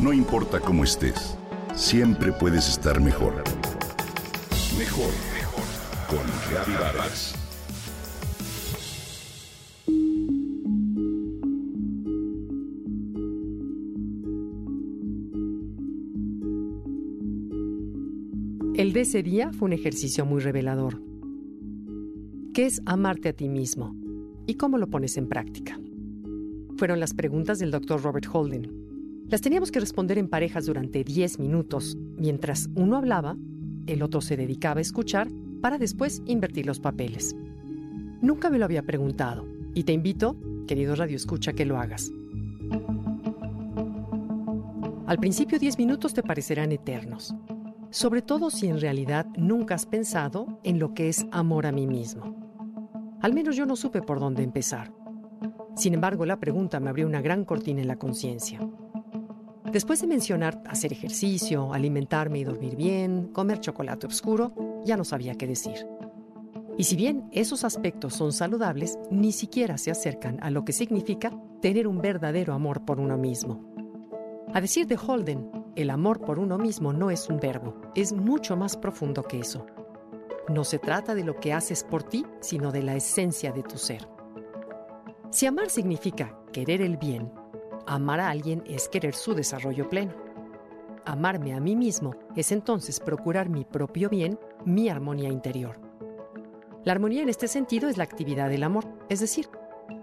No importa cómo estés, siempre puedes estar mejor. Mejor, mejor. Con Vargas. El de ese día fue un ejercicio muy revelador. ¿Qué es amarte a ti mismo? ¿Y cómo lo pones en práctica? Fueron las preguntas del Dr. Robert Holden. Las teníamos que responder en parejas durante 10 minutos. Mientras uno hablaba, el otro se dedicaba a escuchar para después invertir los papeles. Nunca me lo había preguntado y te invito, querido Radio Escucha, que lo hagas. Al principio 10 minutos te parecerán eternos, sobre todo si en realidad nunca has pensado en lo que es amor a mí mismo. Al menos yo no supe por dónde empezar. Sin embargo, la pregunta me abrió una gran cortina en la conciencia. Después de mencionar hacer ejercicio, alimentarme y dormir bien, comer chocolate oscuro, ya no sabía qué decir. Y si bien esos aspectos son saludables, ni siquiera se acercan a lo que significa tener un verdadero amor por uno mismo. A decir de Holden, el amor por uno mismo no es un verbo, es mucho más profundo que eso. No se trata de lo que haces por ti, sino de la esencia de tu ser. Si amar significa querer el bien, amar a alguien es querer su desarrollo pleno. Amarme a mí mismo es entonces procurar mi propio bien, mi armonía interior. La armonía en este sentido es la actividad del amor, es decir,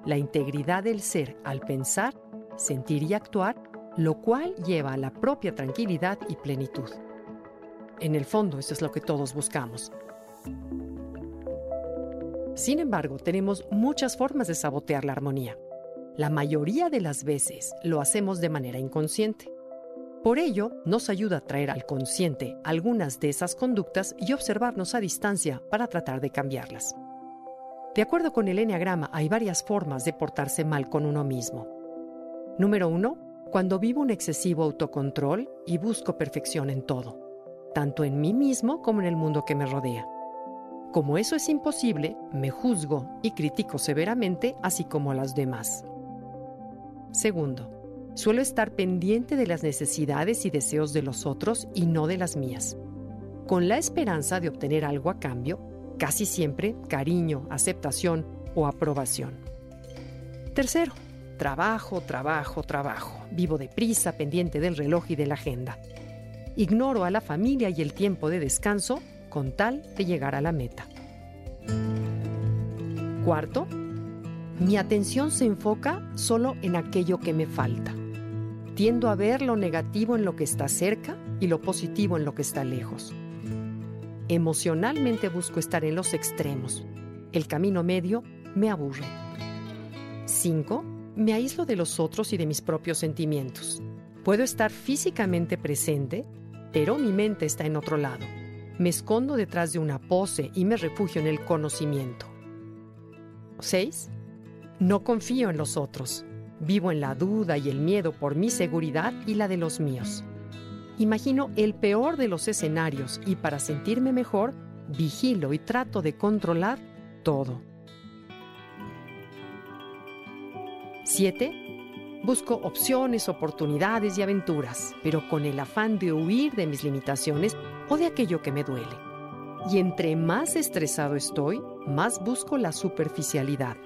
la integridad del ser al pensar, sentir y actuar, lo cual lleva a la propia tranquilidad y plenitud. En el fondo, eso es lo que todos buscamos, sin embargo, tenemos muchas formas de sabotear la armonía. La mayoría de las veces lo hacemos de manera inconsciente. Por ello, nos ayuda a traer al consciente algunas de esas conductas y observarnos a distancia para tratar de cambiarlas. De acuerdo con el Enneagrama, hay varias formas de portarse mal con uno mismo. Número uno, cuando vivo un excesivo autocontrol y busco perfección en todo, tanto en mí mismo como en el mundo que me rodea. Como eso es imposible, me juzgo y critico severamente, así como a las demás. Segundo, suelo estar pendiente de las necesidades y deseos de los otros y no de las mías, con la esperanza de obtener algo a cambio, casi siempre cariño, aceptación o aprobación. Tercero, trabajo, trabajo, trabajo. Vivo deprisa, pendiente del reloj y de la agenda. Ignoro a la familia y el tiempo de descanso con tal de llegar a la meta. Cuarto, mi atención se enfoca solo en aquello que me falta. Tiendo a ver lo negativo en lo que está cerca y lo positivo en lo que está lejos. Emocionalmente busco estar en los extremos. El camino medio me aburre. 5. Me aíslo de los otros y de mis propios sentimientos. Puedo estar físicamente presente, pero mi mente está en otro lado me escondo detrás de una pose y me refugio en el conocimiento. 6. No confío en los otros. Vivo en la duda y el miedo por mi seguridad y la de los míos. Imagino el peor de los escenarios y para sentirme mejor, vigilo y trato de controlar todo. 7. Busco opciones, oportunidades y aventuras, pero con el afán de huir de mis limitaciones o de aquello que me duele. Y entre más estresado estoy, más busco la superficialidad.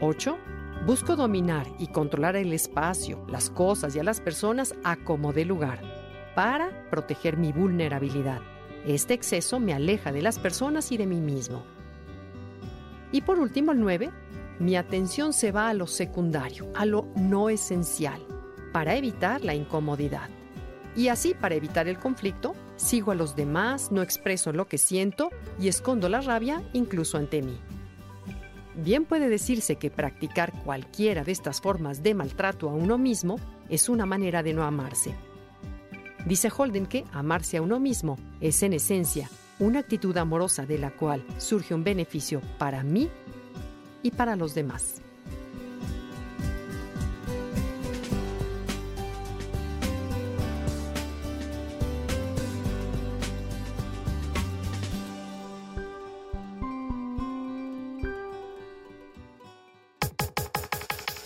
8. Busco dominar y controlar el espacio, las cosas y a las personas a como de lugar, para proteger mi vulnerabilidad. Este exceso me aleja de las personas y de mí mismo. Y por último, el 9 mi atención se va a lo secundario, a lo no esencial, para evitar la incomodidad. Y así, para evitar el conflicto, sigo a los demás, no expreso lo que siento y escondo la rabia incluso ante mí. Bien puede decirse que practicar cualquiera de estas formas de maltrato a uno mismo es una manera de no amarse. Dice Holden que amarse a uno mismo es en esencia una actitud amorosa de la cual surge un beneficio para mí y para los demás.